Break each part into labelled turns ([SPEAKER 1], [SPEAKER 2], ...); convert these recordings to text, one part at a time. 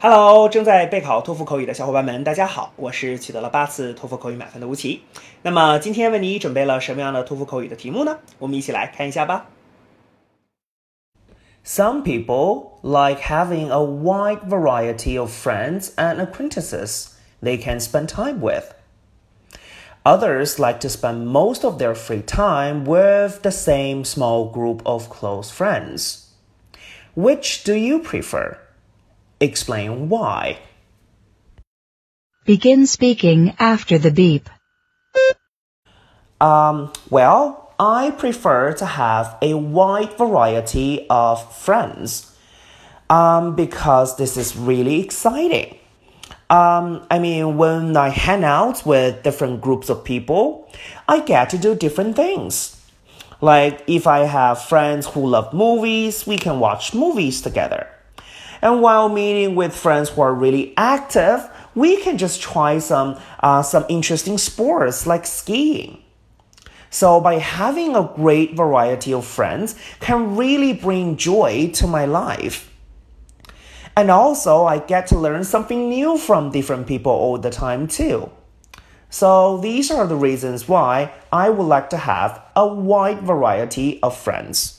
[SPEAKER 1] Hello，正在备考托福口语的小伙伴们，大家好，我是取得了八次托福口语满分的吴奇。那么今天为你准备了什么样的托福口语的题目呢？我们一起来看一下吧。
[SPEAKER 2] Some people like having a wide variety of friends and acquaintances they can spend time with. Others like to spend most of their free time with the same small group of close friends. Which do you prefer? Explain why.
[SPEAKER 3] Begin speaking after the beep.
[SPEAKER 2] Um, well, I prefer to have a wide variety of friends. Um, because this is really exciting. Um, I mean, when I hang out with different groups of people, I get to do different things. Like if I have friends who love movies, we can watch movies together. And while meeting with friends who are really active, we can just try some uh, some interesting sports like skiing. So by having a great variety of friends can really bring joy to my life. And also I get to learn something new from different people all the time too. So these are the reasons why I would like to have a wide variety of friends.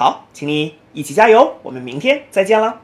[SPEAKER 1] 好，请你一起加油，我们明天再见了。